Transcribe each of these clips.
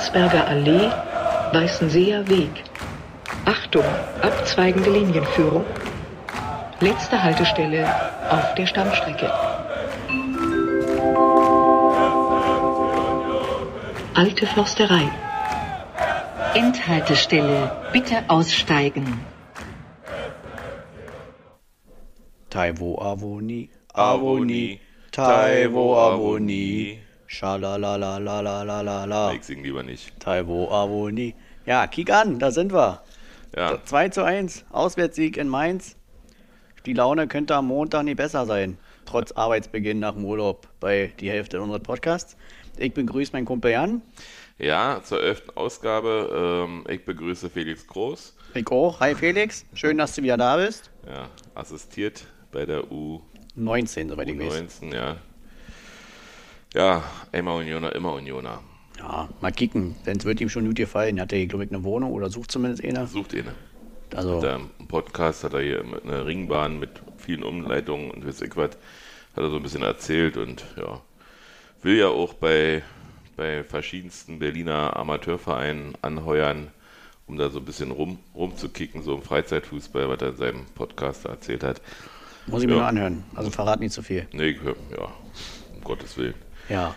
Landsberger Allee, Weißenseer Weg. Achtung, abzweigende Linienführung. Letzte Haltestelle auf der Stammstrecke. Alte Försterei. Endhaltestelle. Bitte aussteigen. Taiwo Avoni, Avoni, Taiwo Taiwo Avoni, Schalalalalala. Ich sing lieber nicht. Taiwo Avoni. Ja, kick an, da sind wir. Ja, 2 zu 1, Auswärtssieg in Mainz. Die Laune könnte am Montag nicht besser sein, trotz Arbeitsbeginn nach dem Urlaub bei die Hälfte unseres Podcasts. Ich begrüße meinen Kumpel Jan. ja zur elften Ausgabe. Ähm, ich begrüße Felix Groß. Ich auch. Hi Felix, schön, dass du wieder da bist. Ja, assistiert bei der U19, 19, soweit ich weiß. ja. Ja, immer Unioner, immer Unioner. Ja, mal kicken, denn es wird ihm schon gut gefallen. Hat er hier, glaube ich, eine Wohnung oder sucht zumindest eine. Sucht ihn. Also, Der Podcast hat er hier mit einer Ringbahn mit vielen Umleitungen und weiß ich was, hat er so ein bisschen erzählt und ja, will ja auch bei, bei verschiedensten Berliner Amateurvereinen anheuern, um da so ein bisschen rum, rumzukicken, so im Freizeitfußball, was er in seinem Podcast erzählt hat. muss ich mir ja. mal anhören. Also verrat nicht zu viel. Nee, ja, um Gottes Willen. Ja.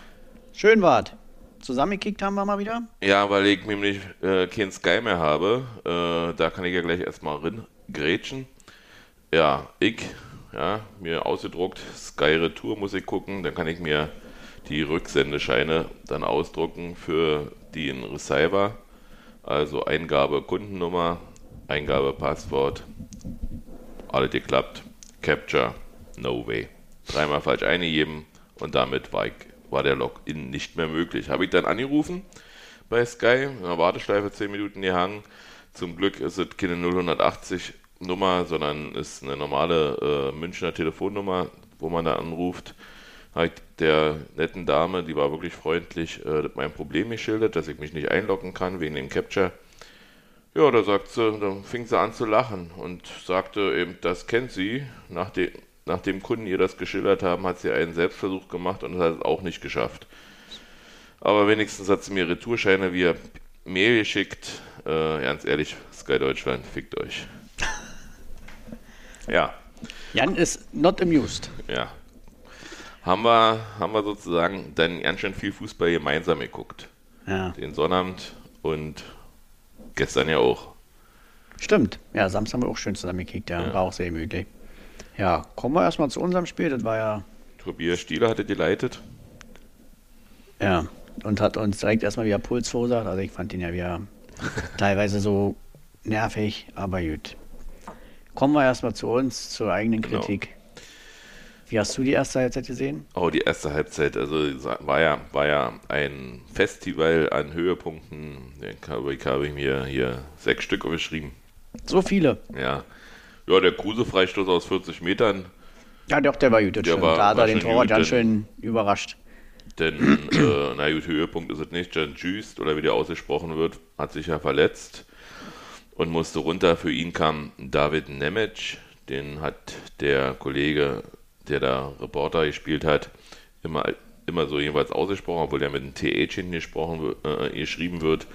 Schön wart. Zusammengekickt haben wir mal wieder. Ja, weil ich nämlich äh, kein Sky mehr habe. Äh, da kann ich ja gleich erstmal rin grätschen. Ja, ich, ja, mir ausgedruckt, Sky Retour muss ich gucken. Dann kann ich mir die Rücksendescheine dann ausdrucken für den Receiver. Also Eingabe Kundennummer, Eingabe Passwort. Alles geklappt. Capture, no way. Dreimal falsch eingegeben und damit war, ich, war der Login nicht mehr möglich. Habe ich dann angerufen bei Sky, in der Warteschleife 10 Minuten gehangen. Zum Glück ist es keine 080 Nummer, sondern ist eine normale äh, Münchner Telefonnummer, wo man da anruft. Habe ich der netten Dame, die war wirklich freundlich, äh, mein Problem geschildert, dass ich mich nicht einloggen kann wegen dem Capture. Ja, da sagt sie, dann fing sie an zu lachen und sagte eben, das kennt sie. Nach de, nachdem Kunden ihr das geschildert haben, hat sie einen Selbstversuch gemacht und das hat es auch nicht geschafft. Aber wenigstens hat sie mir Retourscheine via Mail geschickt. Äh, ganz ehrlich, Sky Deutschland, fickt euch. Ja, Jan ist not amused. ja. Haben wir, haben wir sozusagen dann ganz schön viel Fußball gemeinsam geguckt. Ja. Den Sonnabend und gestern ja auch. Stimmt. Ja, Samstag haben wir auch schön zusammengekickt. Ja, Ja. war auch sehr möglich. Ja, kommen wir erstmal zu unserem Spiel. Das war ja, Tobias Stieler hatte geleitet. ja, und hat uns direkt erstmal wieder Puls verursacht. Also ich fand ihn ja wieder teilweise so nervig, aber gut. Kommen wir erstmal zu uns, zur eigenen Genau. Kritik. Wie hast du die erste Halbzeit gesehen? Oh, die erste Halbzeit, also war ja, war ja ein Festival an Höhepunkten. Den habe ich, habe ich mir hier sechs Stück aufgeschrieben. So viele. Ja. Ja, der Kruse-Freistoß aus 40 Metern, Ja, doch, der war gut. Der stimmt. war- da hat er den Torwart ganz schön überrascht. denn, äh, na gut, Höhepunkt ist es nicht. Jan Jüst, oder wie der ausgesprochen wird, hat sich ja verletzt und musste runter. Für ihn kam David Nemec, den hat der Kollege, der da Reporter gespielt hat, immer, immer so jeweils ausgesprochen, obwohl der mit einem TH hinten äh, geschrieben wird,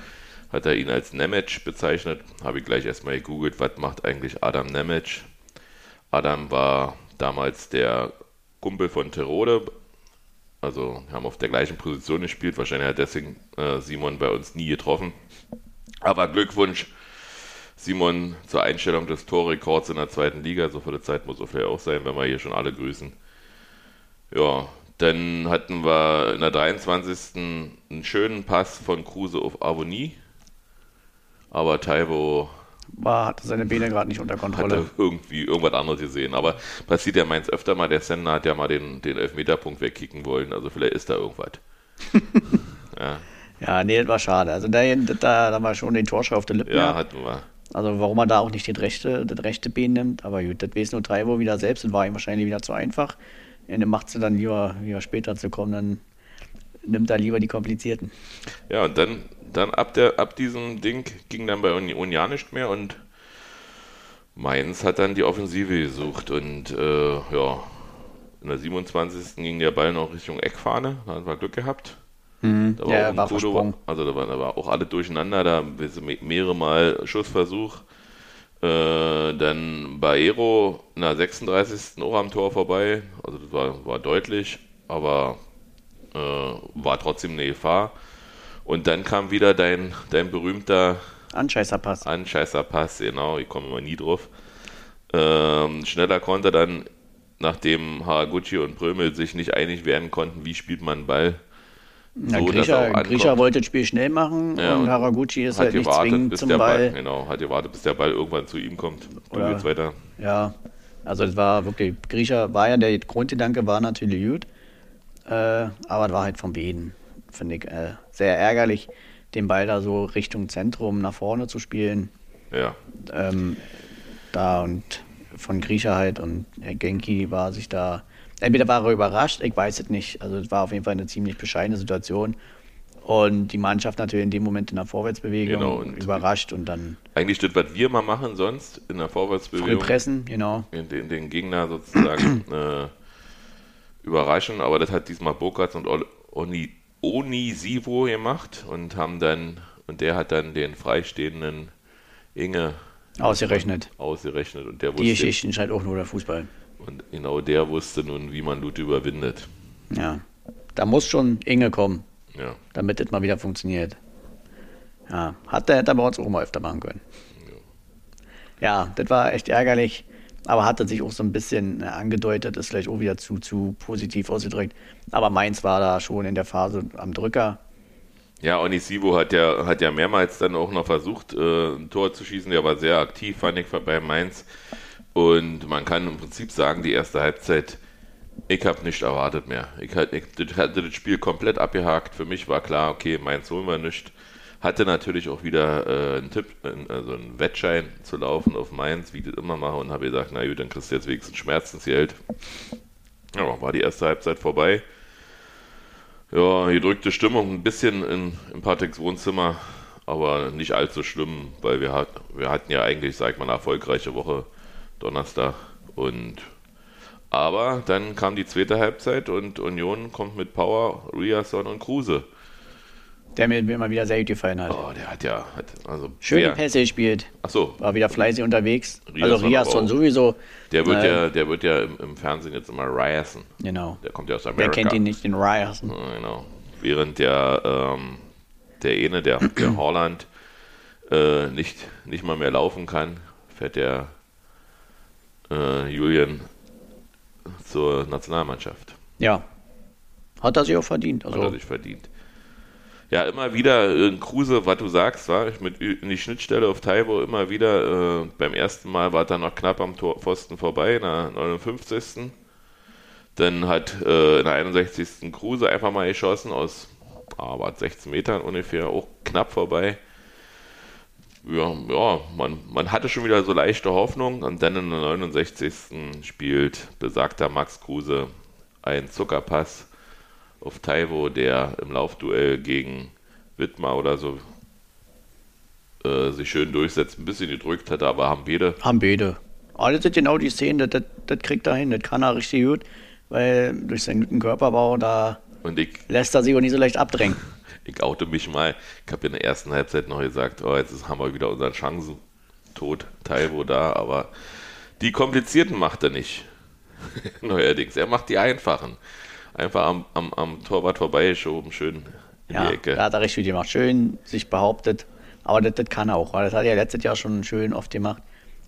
hat er ihn als Nemec bezeichnet. Habe ich gleich erstmal gegoogelt, was macht eigentlich Adam Nemec? Adam war damals der Kumpel von Terode, also haben auf der gleichen Position gespielt. Wahrscheinlich hat deswegen äh, Simon bei uns nie getroffen. Aber Glückwunsch, Simon, zur Einstellung des Torrekords in der zweiten Liga. So viele Zeit muss es vielleicht auch sein, wenn wir hier schon alle grüßen. Ja, dann hatten wir in der 23. einen schönen Pass von Kruse auf Avonie. Aber Taiwo War, hatte seine Beine gerade nicht unter Kontrolle. er irgendwie irgendwas anderes gesehen. Aber passiert ja meins öfter mal. Der Sender hat ja mal den, den Elfmeterpunkt wegkicken wollen. Also vielleicht ist da irgendwas. ja, Ja, nee, das war schade. Also da, da, da war schon den Torschrei auf der Lippe. ja, hatten wir. Also warum er da auch nicht den rechte, das rechte Bein nimmt, aber gut, das weiß nur Treibo wieder selbst und war ihm wahrscheinlich wieder zu einfach. Ende macht sie dann lieber, lieber später zu kommen, dann nimmt er lieber die komplizierten. Ja, und dann, dann ab, der, ab diesem Ding ging dann bei Union ja nicht mehr und Mainz hat dann die Offensive gesucht und äh, ja, in der 27. ging der Ball noch Richtung Eckfahne, da haben wir Glück gehabt. Da war ja, auch ein war Kudo, versprungen. also da war, da war auch alle durcheinander, da mehrere Mal Schussversuch. Äh, dann Baero in der 36. auch am Tor vorbei. Also das war, war deutlich, aber äh, war trotzdem eine Gefahr. Und dann kam wieder dein, dein berühmter Anscheißerpass. Anscheißerpass, genau, ich komme immer nie drauf. Ähm, schneller Konter dann, nachdem Haraguchi und Prömel sich nicht einig werden konnten, wie spielt man einen Ball. Na, so, Grisha, wollte das Spiel schnell machen Ja, und und Haraguchi ist halt nicht zwingend bis zum der Ball, Ball. genau, hat gewartet, bis der Ball irgendwann zu ihm kommt. Du Oder- weiter. Ja, also es war wirklich, Grisha war ja, der Grundgedanke war natürlich gut, äh, aber es war halt von Beden, finde ich, äh, sehr ärgerlich, den Ball da so Richtung Zentrum nach vorne zu spielen. Ja, Ähm, da und von Grisha halt und Herr Genki war sich da, entweder war er überrascht, ich weiß es nicht, also es war auf jeden Fall eine ziemlich bescheidene Situation. Und die Mannschaft natürlich in dem Moment in der Vorwärtsbewegung Genau, und- überrascht und dann eigentlich das, was wir mal machen sonst in der früh Vorwärtsbewegung. pressen, genau. den, den, den Gegner sozusagen äh, überraschen, aber das hat diesmal Burkhardt und Ol- Oni, Onisivo gemacht und haben dann, und der hat dann den freistehenden Inge Ausgerechnet. ausgerechnet und der Die wusste, Geschichten scheint auch nur der Fußball. und genau der wusste nun, wie man Lute überwindet. Ja. Da muss schon Inge kommen, Ja, damit das mal wieder funktioniert. Ja, hat der hätte er bei uns auch mal öfter machen können. Ja, das war echt ärgerlich, aber hatte sich auch so ein bisschen äh, angedeutet, ist vielleicht auch wieder zu, zu positiv ausgedrückt. Aber Mainz war da schon in der Phase am Drücker. ja Onisivo hat ja, hat ja mehrmals dann auch noch versucht, äh, ein Tor zu schießen. Der war sehr aktiv, fand ich, bei Mainz. Und man kann im Prinzip sagen, die erste Halbzeit, ich habe nicht erwartet mehr. Ich hatte, ich hatte das Spiel komplett abgehakt. Für mich war klar, okay, Mainz holen wir nicht. Hatte natürlich auch wieder äh, einen Tipp, also einen Wettschein zu laufen auf Mainz, wie ich das immer mache, und habe gesagt, na gut, dann kriegst du jetzt wenigstens Schmerzensgeld. Ja, war die erste Halbzeit vorbei. Ja, gedrückte Stimmung ein bisschen in, in Patricks Wohnzimmer, aber nicht allzu schlimm, weil wir, hat, wir hatten ja eigentlich, sag ich mal, eine erfolgreiche Woche Donnerstag. Und aber dann kam die zweite Halbzeit und Union kommt mit Power, Riasson und Kruse. Der mir immer wieder sehr gut gefallen hat. Oh, der hat ja, hat, also Schöne wer- Pässe gespielt, Ach so, war wieder fleißig unterwegs. Riasson also Riasson sowieso. der wird Äh, ja, der wird ja im, im Fernsehen jetzt immer Ryerson. Genau. Der kommt ja aus Amerika. Wer kennt ihn nicht, den Ryerson? Genau. Während der, ähm, der eine, der, der Holland, äh, nicht, nicht mal mehr laufen kann, fährt der äh, Julian zur Nationalmannschaft. Ja. Hat er sich auch verdient. Hat er Also, sich verdient. Ja, immer wieder äh, Kruse, was du sagst, war ich mit in die Schnittstelle auf Taibo immer wieder. Äh, beim ersten Mal war er noch knapp am Tor, Pfosten vorbei, in der 59. Dann hat äh, in der 61. Kruse einfach mal geschossen aus ah, war 16 Metern ungefähr, auch knapp vorbei. Ja, ja man, man hatte schon wieder so leichte Hoffnung und dann in der 69. spielt besagter Max Kruse einen Zuckerpass auf Taiwo, der im Laufduell gegen Wittmer oder so äh, sich schön durchsetzt, ein bisschen gedrückt hatte, aber haben beide haben beide. Aber das sind genau die Szenen, das, das, das kriegt er hin, das kann er richtig gut, weil durch seinen guten Körperbau, da ich, lässt er sich auch nicht so leicht abdrängen. ich oute mich mal. Ich habe in der ersten Halbzeit noch gesagt, oh, jetzt haben wir wieder unseren Chancentod Taiwo da, aber die komplizierten macht er nicht. Neuerdings. Er macht die einfachen. Einfach am, am, am Torwart vorbeigeschoben, schön in Ja, die Ecke. da hat er richtig gut gemacht. Schön sich behauptet. Aber das, das kann er auch, weil das hat er ja letztes Jahr schon schön oft gemacht.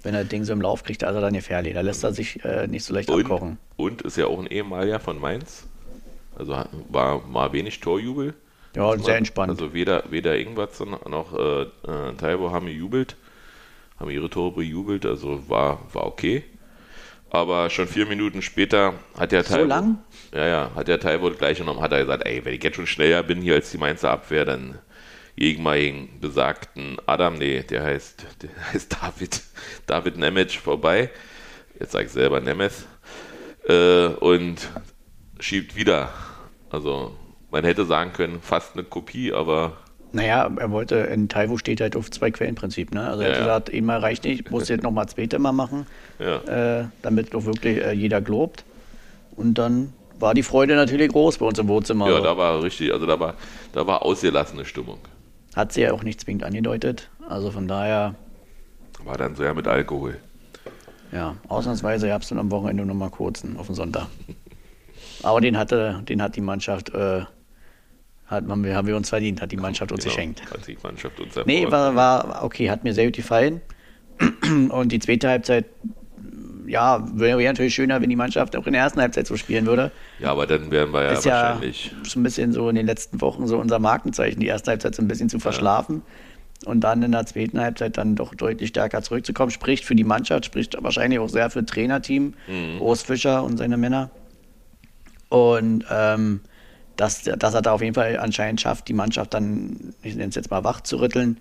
Wenn er das Ding so im Lauf kriegt, er dann gefährlich. Da lässt er sich äh, nicht so leicht Und, abkochen. und ist ja auch ein ehemaliger von Mainz. Also war mal wenig Torjubel. Ja, sehr entspannt. Also weder, weder Ingwertsen noch äh, äh, Taibo haben gejubelt, haben ihre Tore bejubelt, also war, war okay. Aber schon vier Minuten später hat der So Taibo. lang? Ja, ja, hat der Taibo gleich genommen, hat er gesagt, ey, wenn ich jetzt schon schneller bin hier als die Mainzer Abwehr, dann gegen meinen besagten Adam, nee, der heißt, der heißt David, David Nemec vorbei. Jetzt sag ich selber Nemeth. Äh, und schiebt wieder. Also man hätte sagen können, fast eine Kopie, aber Naja, er wollte, in Taiwo steht halt auf zwei Quellenprinzip. Ne? Also er Ja, hat ja. gesagt, einmal reicht nicht, muss jetzt nochmal zweite Mal machen, ja. äh, damit doch wirklich äh, jeder glaubt. Und dann war die Freude natürlich groß bei uns im Wohnzimmer. Ja, da war richtig, also da war, da war ausgelassene Stimmung. Hat sie ja auch nicht zwingend angedeutet. Also von daher, War dann so ja mit Alkohol. ja, ausnahmsweise gab es dann am Wochenende noch mal kurzen auf den Sonntag. Aber den hatte, den hat die Mannschaft, äh, hat, haben, wir, haben wir uns verdient, hat die Mannschaft uns Genau, geschenkt. Hat die Mannschaft uns Nee, erfreut. war, war okay, hat mir sehr gut gefallen. Und die zweite Halbzeit, ja, wäre natürlich schöner, wenn die Mannschaft auch in der ersten Halbzeit so spielen würde. Ja, aber dann wären wir ja ist ja wahrscheinlich. schon ein bisschen so in den letzten Wochen so unser Markenzeichen, die erste Halbzeit so ein bisschen zu verschlafen und dann in der zweiten Halbzeit dann doch deutlich stärker zurückzukommen. Spricht für die Mannschaft, spricht wahrscheinlich auch sehr für Trainerteam, Urs Fischer und seine Männer. Und ähm, dass, dass er da auf jeden Fall anscheinend schafft, die Mannschaft dann, ich nenne es jetzt mal wach zu rütteln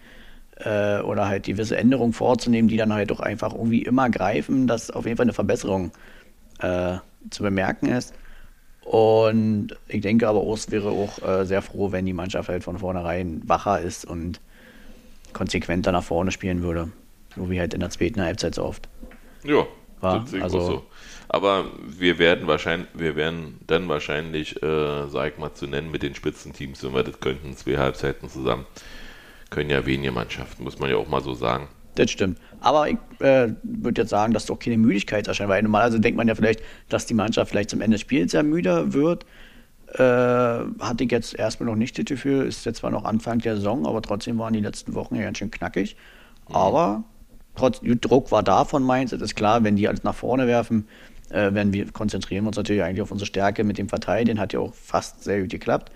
äh, oder halt gewisse Änderungen vorzunehmen, die dann halt doch einfach irgendwie immer greifen, dass auf jeden Fall eine Verbesserung äh, zu bemerken ist. Und ich denke aber, Urs wäre auch äh, sehr froh, wenn die Mannschaft halt von vornherein wacher ist und konsequenter nach vorne spielen würde. So wie halt in der zweiten Halbzeit so oft. Ja, War, das also- auch so. Aber wir werden wahrscheinlich, wir werden dann wahrscheinlich, äh, sag ich mal, zu nennen mit den Spitzenteams, wenn wir das könnten, zwei Halbzeiten zusammen. Können ja wenige Mannschaften, muss man ja auch mal so sagen. Das stimmt. Aber ich äh, würde jetzt sagen, dass doch keine Müdigkeit erscheint, weil normalerweise denkt man ja vielleicht, dass die Mannschaft vielleicht zum Ende des Spiels ja müder wird. Äh, hatte ich jetzt erstmal noch nicht das Gefühl, ist jetzt zwar noch Anfang der Saison, aber trotzdem waren die letzten Wochen ja ganz schön knackig. Aber trotz Druck war da von Mainz, das ist klar, wenn die alles nach vorne werfen, äh, werden wir konzentrieren wir uns natürlich eigentlich auf unsere Stärke mit dem Verteidigen, hat ja auch fast sehr gut geklappt.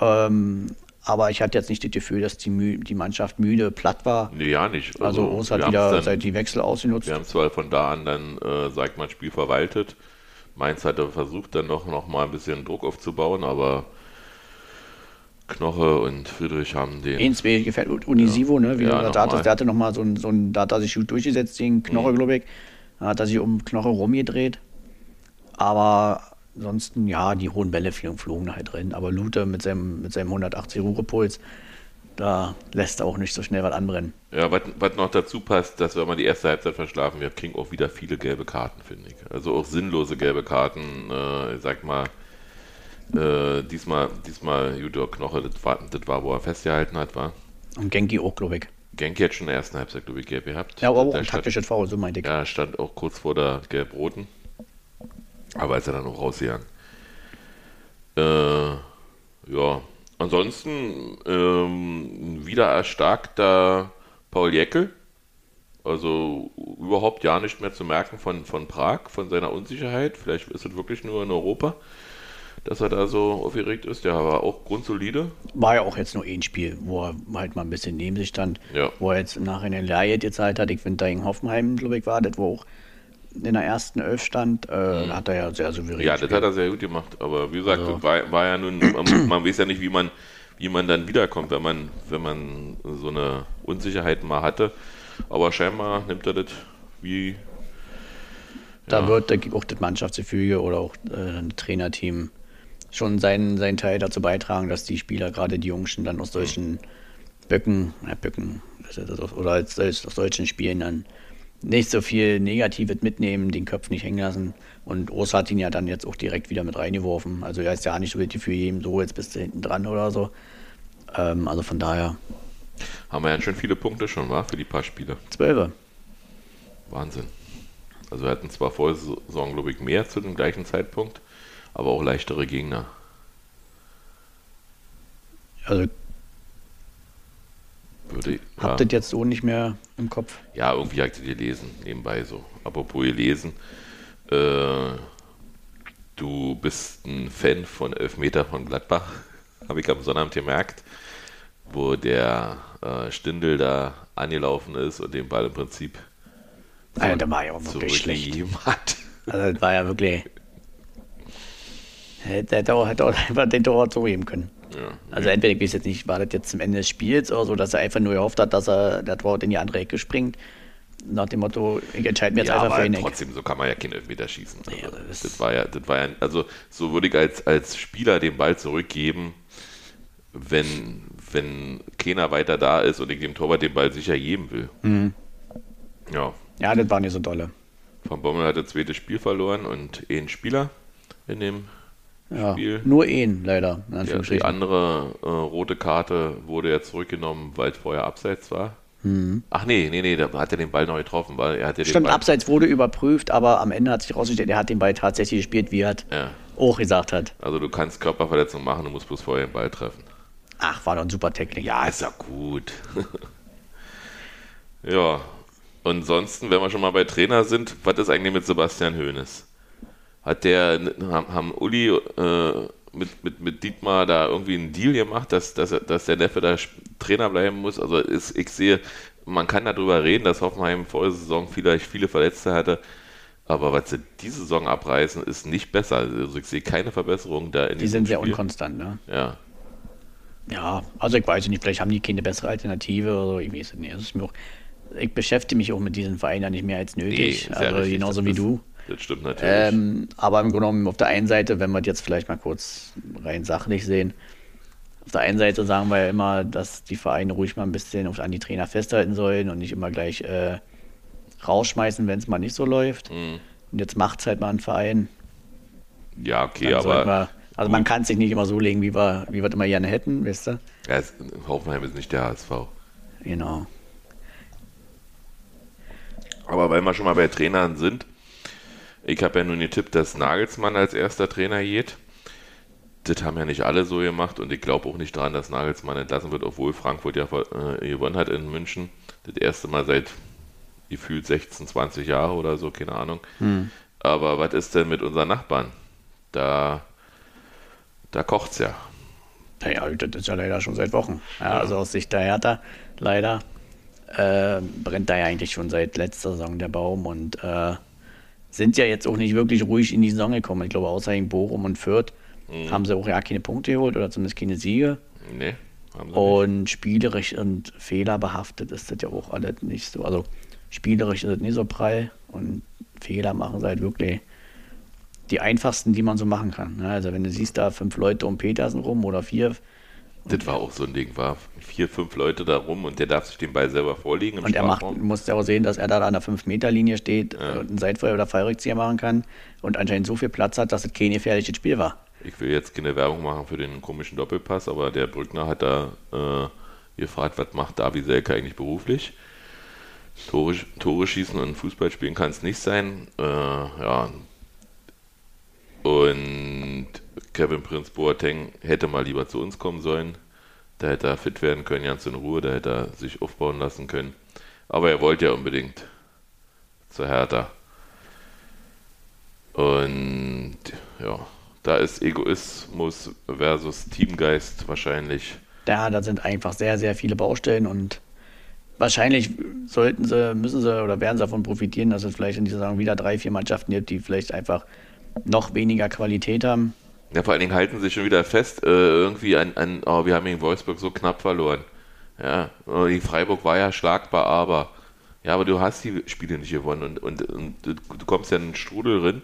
Ähm, aber ich hatte jetzt nicht das Gefühl, dass die, die Mannschaft müde, platt war. Nee, ja nicht. Also Urs hat wieder dann, seit die Wechsel ausgenutzt. Wir haben zwar von da an dann, äh, sag ich mal, ein Spiel verwaltet. Mainz hatte versucht, dann noch, noch mal ein bisschen Druck aufzubauen, aber Knoche und Friedrich haben den. Ins gefällt Unisivo, ne? Wie Ja, du gesagt nochmal. der hatte nochmal so ein, so ein, da hat er sich gut durchgesetzt gegen Knoche, glaube ich. Da hat er sich um Knoche rumgedreht. Aber ansonsten, ja, die hohen Bälle flogen, flogen halt drin. Aber Lute mit seinem, mit seinem 180 Ruhepuls, da lässt er auch nicht so schnell was anbrennen. Ja, was, was noch dazu passt, dass wenn man die erste Halbzeit verschlafen wird, kriegen auch wieder viele gelbe Karten, finde ich. Also auch sinnlose gelbe Karten, äh, ich sag mal, äh, diesmal, diesmal Judor Knoche, das war, das war, wo er festgehalten hat, war. Und Genki auch, glaube ich. Genki hat schon in der ersten Halbzeit, glaube ich, gelb gehabt. Ja, aber auch ein taktisches Foul, so meinte ich. Ja, stand auch kurz vor der Gelb-Roten. Aber ist er dann auch rausgegangen. Äh, ja, ansonsten ähm, wieder erstarkter Paul Jäckel. Also überhaupt ja nicht mehr zu merken von, von Prag, von seiner Unsicherheit. Vielleicht ist es wirklich nur in Europa, dass er da so aufgeregt ist. Der war auch grundsolide. War ja auch jetzt nur ein Spiel, wo er halt mal ein bisschen neben sich stand, Ja. wo er jetzt im Nachhinein Leihjet gezahlt hat. Ich finde, da in Hoffenheim, glaube ich, war das, wo auch in der ersten Elf stand, äh, da hat er ja sehr souverän Mhm. Ja, das gespielt. hat er sehr gut gemacht. Aber wie gesagt, Also- das war, war ja nun, man, man weiß ja nicht, wie man, wie man dann wiederkommt, wenn man, wenn man so eine Unsicherheit mal hatte. Aber scheinbar nimmt er das wie. Da ja. wird äh, auch das Mannschaftsgefüge oder auch äh, ein Trainerteam schon seinen, seinen Teil dazu beitragen, dass die Spieler, gerade die Jungschen, dann aus solchen Böcken, ja, Böcken, ist das, oder als, als aus solchen Spielen dann nicht so viel Negatives mitnehmen, den Kopf nicht hängen lassen. Und Urs hat ihn ja dann jetzt auch direkt wieder mit reingeworfen. Also er ist ja nicht so richtig für jeden so, jetzt bist du hinten dran oder so. Ähm, also von daher Haben wir ja schon viele Punkte schon, war für die paar Spiele. Zwölfe. Wahnsinn. Also wir hatten zwar vor Saison, glaube ich, mehr zu dem gleichen Zeitpunkt, aber auch leichtere Gegner. Also Würde, ich- habt ja, ihr jetzt so nicht mehr im Kopf. ja, irgendwie habe ich das gelesen, nebenbei so. Apropos gelesen, äh, du bist ein Fan von Elfmeter von Gladbach, habe ich am Sonnabend gemerkt, wo der äh, Stindel da angelaufen ist und den Ball im Prinzip Also, der war ja auch wirklich schlecht. hat. Also das war ja wirklich. Hätte hätte auch, hätte auch einfach den Tor zugeben können. Ja. Also entweder, ich weiß jetzt nicht, war das jetzt zum Ende des Spiels oder so, dass er einfach nur gehofft hat, dass er der Tor in die andere Ecke springt. Nach dem Motto, ich entscheide mir jetzt Ja, einfach für aber ihn. Eck. trotzdem, so kann man ja keinen Elfmeter schießen. Also, Ja, das- das, war ja, das war ja, also so würde ich als, als Spieler den Ball zurückgeben, wenn, wenn keiner weiter da ist und ich dem Torwart den Ball sicher geben will. Mhm. Ja, Ja, das war nicht so dolle. Van Bommel hat das zweite Spiel verloren und einen Spieler in dem Ja, Spiel. nur ihn, leider. Ja, die andere äh, rote Karte wurde ja zurückgenommen, weil es vorher abseits war. Ach nee, nee, nee, da hat er den Ball neu getroffen, weil er hat ja den Stimmt, Ball, Abseits wurde überprüft, aber am Ende hat sich herausgestellt, er hat den Ball tatsächlich gespielt, wie er Ja. auch gesagt hat. Also du kannst Körperverletzung machen, du musst bloß vorher den Ball treffen. Ach, war doch ein super Tackling. Ja, ist ja gut. ja. Und ansonsten, wenn wir schon mal bei Trainer sind, was ist eigentlich mit Sebastian Hoeneß? Hat der, haben, Uli äh, mit, mit, mit Dietmar da irgendwie einen Deal gemacht, dass, dass, dass der Neffe da Trainer bleiben muss? Also ist, ich sehe, man kann darüber reden, dass Hoffenheim vor der Saison vielleicht viele Verletzte hatte. Aber was sie diese Saison abreißen, ist nicht besser. Also ich sehe keine Verbesserung da in Die sind sehr Spiel. unkonstant, ne? Ja. Ja, also ich weiß nicht, vielleicht haben die keine bessere Alternative oder so, ich weiß es nicht. Es ist mir auch, ich beschäftige mich auch mit diesen Vereinen ja nicht mehr als nötig, ist ja also richtig, genauso wie du. Das stimmt natürlich. Ähm, aber im Grunde genommen auf der einen Seite, wenn wir das jetzt vielleicht mal kurz rein sachlich sehen, auf der einen Seite sagen wir ja immer, dass die Vereine ruhig mal ein bisschen an die Trainer festhalten sollen und nicht immer gleich äh, rausschmeißen, wenn es mal nicht so läuft. Mhm. Und jetzt macht es halt mal ein Verein. Ja, okay, aber wir, also man kann es sich nicht immer so legen, wie wir, wie wir es immer gerne hätten, wisst ihr? ja, es, Hoffenheim ist nicht der HSV. Genau. Aber weil wir schon mal bei Trainern sind, ich habe ja nun getippt, dass Nagelsmann als erster Trainer geht. Das haben ja nicht alle so gemacht und ich glaube auch nicht daran, dass Nagelsmann entlassen wird, obwohl Frankfurt ja äh, gewonnen hat in München. Das erste Mal seit gefühlt 16, 20 Jahre oder so, keine Ahnung. Aber was ist denn mit unseren Nachbarn? Da, da kocht's ja. Naja, das ist ja leider schon seit Wochen. Ja, Also aus Sicht der Hertha, leider, äh, brennt da ja eigentlich schon seit letzter Saison der Baum und äh, sind ja jetzt auch nicht wirklich ruhig in die Saison gekommen. Ich glaube, außer in Bochum und Fürth haben sie auch ja keine Punkte geholt oder zumindest keine Siege. Nee, haben sie nicht. Und spielerisch und fehlerbehaftet ist das ja auch alles nicht so. Also spielerisch ist es nicht so prall und Fehler machen sie halt wirklich die einfachsten, die man so machen kann. ne? Also wenn du siehst, da fünf Leute um Petersen rum oder vier Das war auch so ein Ding, war vier, fünf Leute da rum und der darf sich den Ball selber vorlegen und er macht, muss ja auch sehen, dass er da an der 5-Meter-Linie steht und einen Seitfeuer oder Fallrückzieher machen kann und anscheinend so viel Platz hat, dass es kein gefährliches Spiel war. Ich will jetzt keine Werbung machen für den komischen Doppelpass, aber der Brückner hat da äh, gefragt, was macht Davi Selke eigentlich beruflich? Tore, Tore schießen und Fußball spielen kann es nicht sein. Äh, ja. Und Kevin Prince Boateng hätte mal lieber zu uns kommen sollen. Da hätte er fit werden können, ganz in Ruhe, da hätte er sich aufbauen lassen können. Aber er wollte ja unbedingt zur Hertha. Und ja, da ist Egoismus versus Teamgeist wahrscheinlich. Ja, da sind einfach sehr, sehr viele Baustellen und wahrscheinlich sollten sie, müssen sie oder werden sie davon profitieren, dass es vielleicht in dieser Saison wieder drei, vier Mannschaften gibt, die vielleicht einfach noch weniger Qualität haben. Ja, vor allen Dingen halten sie schon wieder fest, äh, irgendwie an, an oh, wir haben gegen Wolfsburg so knapp verloren. Ja, oh, die Freiburg war ja schlagbar, aber. Ja, aber du hast die Spiele nicht gewonnen und, und, und du du kommst ja in einen Strudel drin,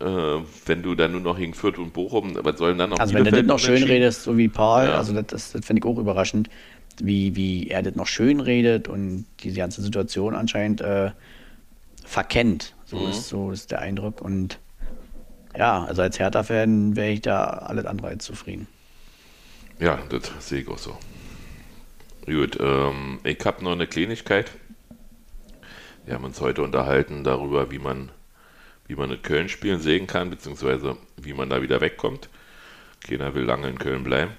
äh, wenn du dann nur noch gegen Fürth und Bochum, was sollen dann noch Also wenn du das Bielefeld noch schön redest, so wie Paul, Ja. also das, das, das finde ich auch überraschend, wie, wie er das noch schön redet und diese ganze Situation anscheinend äh, verkennt. So, Mhm. ist, so ist der Eindruck. Und ja, also als Hertha-Fan wäre ich da alles andere als zufrieden. Ja, das sehe ich auch so. Gut, ähm, ich habe noch eine Kleinigkeit. Wir haben uns heute unterhalten darüber, wie man, wie man in Köln spielen sehen kann, beziehungsweise wie man da wieder wegkommt. Keiner will lange in Köln bleiben.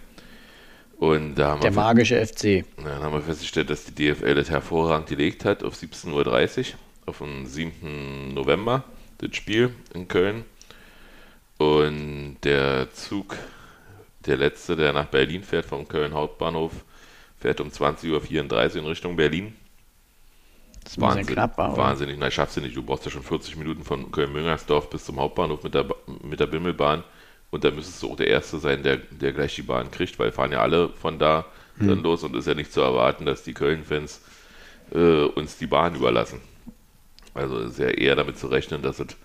Und da haben, Der wir, magische FC. dann haben wir festgestellt, dass die DFL das hervorragend gelegt hat auf 17.30 Uhr, auf den 7. November, das Spiel in Köln. Und der Zug, der letzte, der nach Berlin fährt, vom Köln Hauptbahnhof, fährt um 20.34 Uhr in Richtung Berlin. Das ist ein bisschen knapp oder? Wahnsinnig, nein, schaffst du nicht. Du brauchst ja schon 40 Minuten von Köln-Müngersdorf bis zum Hauptbahnhof mit der, mit der Bimmelbahn. Und da müsstest du auch der Erste sein, der, der gleich die Bahn kriegt, weil fahren ja alle von da Hm. dann los und ist ja nicht zu erwarten, dass die Köln-Fans äh, uns die Bahn überlassen. Also ist ja eher damit zu rechnen, dass es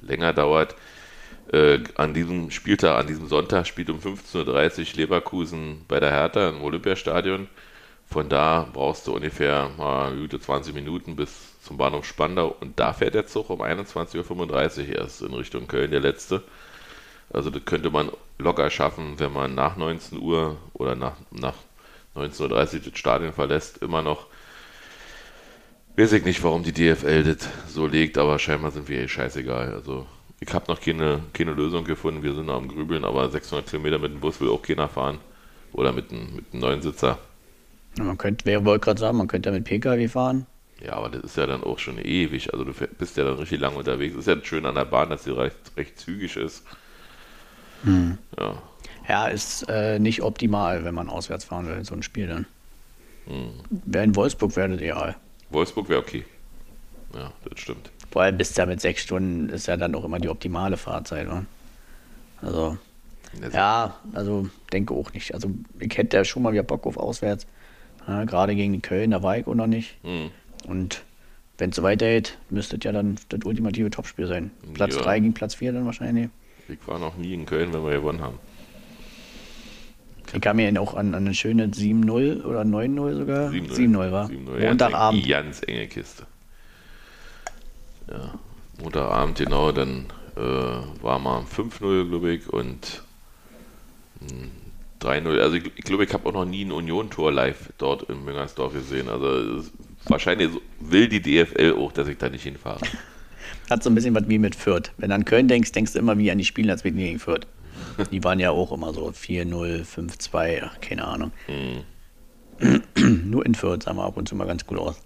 länger dauert. Äh, an diesem Spieltag, an diesem Sonntag spielt um 15.30 Uhr Leverkusen bei der Hertha im Olympiastadion. Von da brauchst du ungefähr mal gute 20 Minuten bis zum Bahnhof Spandau und da fährt der Zug um 21.35 Uhr erst in Richtung Köln, der letzte. Also das könnte man locker schaffen, wenn man nach 19 Uhr oder nach, nach 19.30 Uhr das Stadion verlässt, immer noch. Weiß ich nicht, warum die DFL das so legt, aber scheinbar sind wir eh scheißegal. Also ich habe noch keine, keine Lösung gefunden. Wir sind noch am Grübeln, aber 600 Kilometer mit dem Bus will auch keiner fahren. Oder mit einem, mit einem neuen Sitzer. Man könnte, wer wollte gerade sagen, man könnte ja mit Pkw fahren. Ja, aber das ist ja dann auch schon ewig. Also du bist ja dann richtig lange unterwegs. Ist ja schön an der Bahn, dass sie recht, recht zügig ist. Ja. Ja, ist äh, nicht optimal, wenn man auswärts fahren will, so ein Spiel dann. Hm. Wäre in Wolfsburg wäre das ideal. Wolfsburg wäre okay. Ja, das stimmt. Vor allem bis da mit sechs Stunden ist ja dann auch immer die optimale Fahrzeit. Wa? Also, Das- ja, also denke auch nicht. Also ich hätte ja schon mal wieder Bock auf auswärts. Ja, gerade gegen den Köln, da war ich auch noch nicht. Hm. Und wenn es so weitergeht, müsste ja dann das ultimative Topspiel sein. Platz Ja. 3 gegen Platz 4 dann wahrscheinlich. Ich war noch nie in Köln, wenn wir gewonnen haben. Ich kann mir auch an, an eine schöne 7-0 oder 9-0 sogar. 7-0. 7-0 war. 7-0, Montagabend. Ganz, ganz enge Kiste. Ja, Montagabend, genau, dann äh, war mal 5-0, glaube ich, und hm, 3-0. Also ich, glaube, ich habe auch noch nie ein Union-Tor live dort in Müngersdorf gesehen. Also ist, wahrscheinlich will die DFL auch, dass ich da nicht hinfahre. Hat so ein bisschen was wie mit Fürth. Wenn du an Köln denkst, denkst du immer wie an die Spiele, als wir gegen Fürth. Die waren ja auch immer so 4-0, 5-2, ach, keine Ahnung. Hm. Nur in Fürth sah man ab und zu mal ganz gut aus.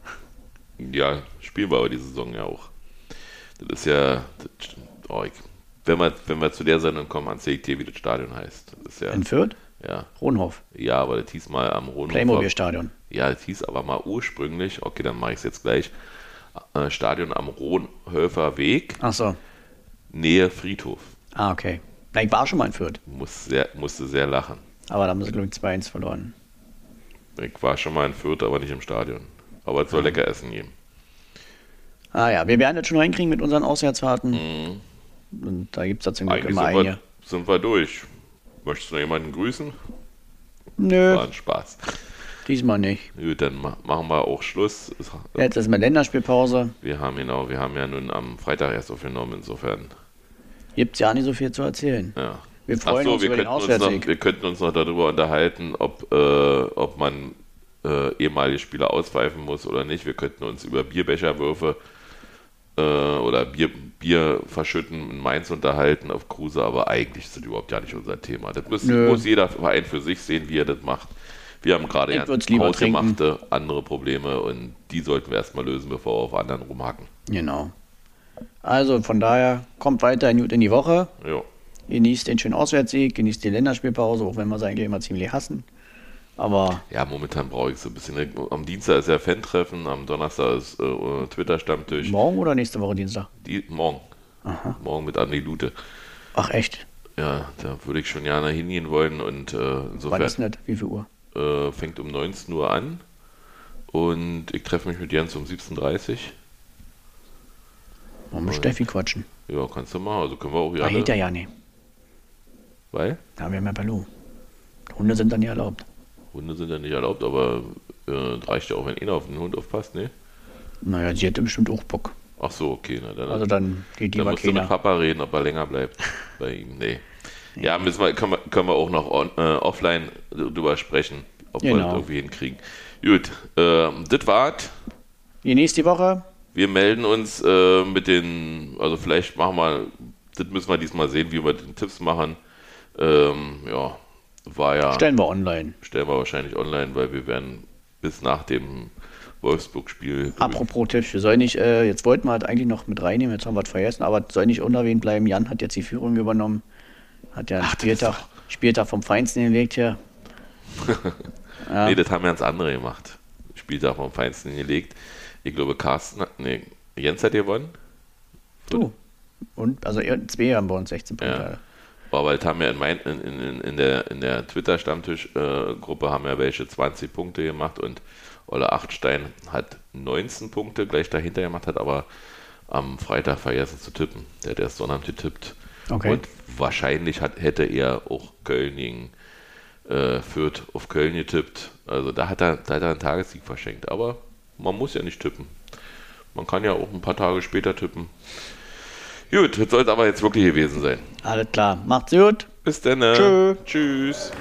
Ja, spielen wir aber die Saison ja auch. Das ist ja, oh, ich, wenn, wir, wenn wir zu der Sendung kommen, erzähle ich dir, wie das Stadion heißt. Das ja, In Fürth? ja, Ronhof, ja, aber das hieß mal am Ronhofer. Playmobil-Stadion. Ja, das hieß aber mal ursprünglich, okay, dann mache ich es jetzt gleich, äh, Stadion am Ronhöfer Weg, Ach so. Nähe Friedhof. Ah, okay. Na, ich war schon mal in Fürth, Muss sehr, musste sehr lachen. aber da haben sie, glaube ich, 2-1 verloren. Ich war schon mal in Fürth, aber nicht im Stadion. Aber es soll lecker Essen geben. Ah ja, wir werden das schon reinkriegen mit unseren Auswärtsfahrten. Mhm. Und da gibt es da zum Glück Eigentlich immer sind einige. wir, sind wir durch. Möchtest du noch jemanden grüßen? Nö, War ein Spaß. diesmal nicht. Gut, dann ma machen wir auch Schluss. Es- Jetzt ist mal Länderspielpause. Wir haben genau, wir haben ja nun am Freitag erst aufgenommen, insofern. Gibt ja nicht so viel zu erzählen. Ja. Wir freuen so, uns wir über den könnten, uns noch, wir könnten uns noch darüber unterhalten, ob, äh, ob man äh, ehemalige Spieler auspfeifen muss oder nicht. Wir könnten uns über Bierbecherwürfe äh, oder Bier, Bier verschütten in Mainz unterhalten auf Kruse, aber eigentlich ist das überhaupt ja nicht unser Thema. Das muss, muss jeder Verein für sich sehen, wie er das macht. Wir haben gerade ja hausgemachte andere Probleme und die sollten wir erstmal lösen, bevor wir auf anderen rumhacken. Genau. Also von daher, kommt weiter gut in die Woche. Ja. Genießt den schönen Auswärtssieg, genießt die Länderspielpause, auch wenn wir es eigentlich immer ziemlich hassen. Aber Ja, momentan brauche ich so ein bisschen. Am Dienstag ist ja Fan-Treffen, am Donnerstag ist äh, Twitter-Stammtisch. morgen oder nächste Woche Dienstag? Die, morgen. Morgen mit Andi Lute. Ach echt? Ja, da würde ich schon gerne hingehen wollen und äh, Wann insofern ist denn das? Wie viel Uhr? äh, fängt um 19 Uhr an und ich treffe mich mit Jens um 17.30 Uhr. Wollen wir Steffi quatschen? Ja, kannst du machen. Also können wir auch Da ja. geht er ja nicht. Weil Da haben wir mehr Balou. Hunde sind dann nicht erlaubt. Hunde sind ja nicht erlaubt, aber äh, reicht ja auch, wenn einer auf den Hund aufpasst, ne? Naja, sie hätte bestimmt auch Bock. Ach so, okay. Na, dann, Also dann geht Dann lieber musst du mit. Papa reden, ob er länger bleibt bei ihm. Nee. Ja, müssen wir, können, wir, können wir auch noch on, äh, offline drüber sprechen, ob wir Genau. das irgendwie hinkriegen. Gut, äh, das war's. Die Woche. Wir melden uns äh, mit den, also vielleicht machen wir, das müssen wir diesmal sehen, wie wir den Tipps machen. Ähm, ja, war ja, Stellen wir online. stellen wir wahrscheinlich online, weil wir werden bis nach dem Wolfsburg-Spiel. Apropos Tipps, wir sollen nicht, äh, jetzt wollten wir halt eigentlich noch mit reinnehmen, jetzt haben wir es vergessen, aber soll nicht unerwähnt bleiben. Jan hat jetzt die Führung übernommen. Hat ja einen Ach, Spieltag, doch- Spieltag vom Feinsten hingelegt hier. Ja. Nee, das haben ganz andere gemacht. Spieltag vom Feinsten gelegt. Ich glaube, Carsten hat, nee, Jens hat gewonnen. Du. Und also zwei haben bei uns 16 Punkte. Ja. Aber das haben ja in, mein, in, in, in der, in der Twitter-Stammtisch-Gruppe haben ja welche 20 Punkte gemacht und Olle Achtstein hat 19 Punkte gleich dahinter gemacht, hat aber am Freitag vergessen zu tippen. Der hat erst Sonnabend getippt. Okay. Und wahrscheinlich hat, hätte er auch Köln gegen äh, Fürth auf Köln getippt. Also da hat, er, da hat er einen Tagessieg verschenkt. Aber man muss ja nicht tippen. Man kann ja auch ein paar Tage später tippen. Gut, das sollte aber jetzt wirklich gewesen sein. Alles klar. Macht's gut. Bis dann. ne? Tschö. Tschüss.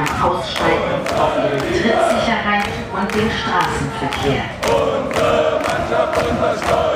Beim Aussteigen Trittsicherheit und den Straßenverkehr. Mannschaft, unser unser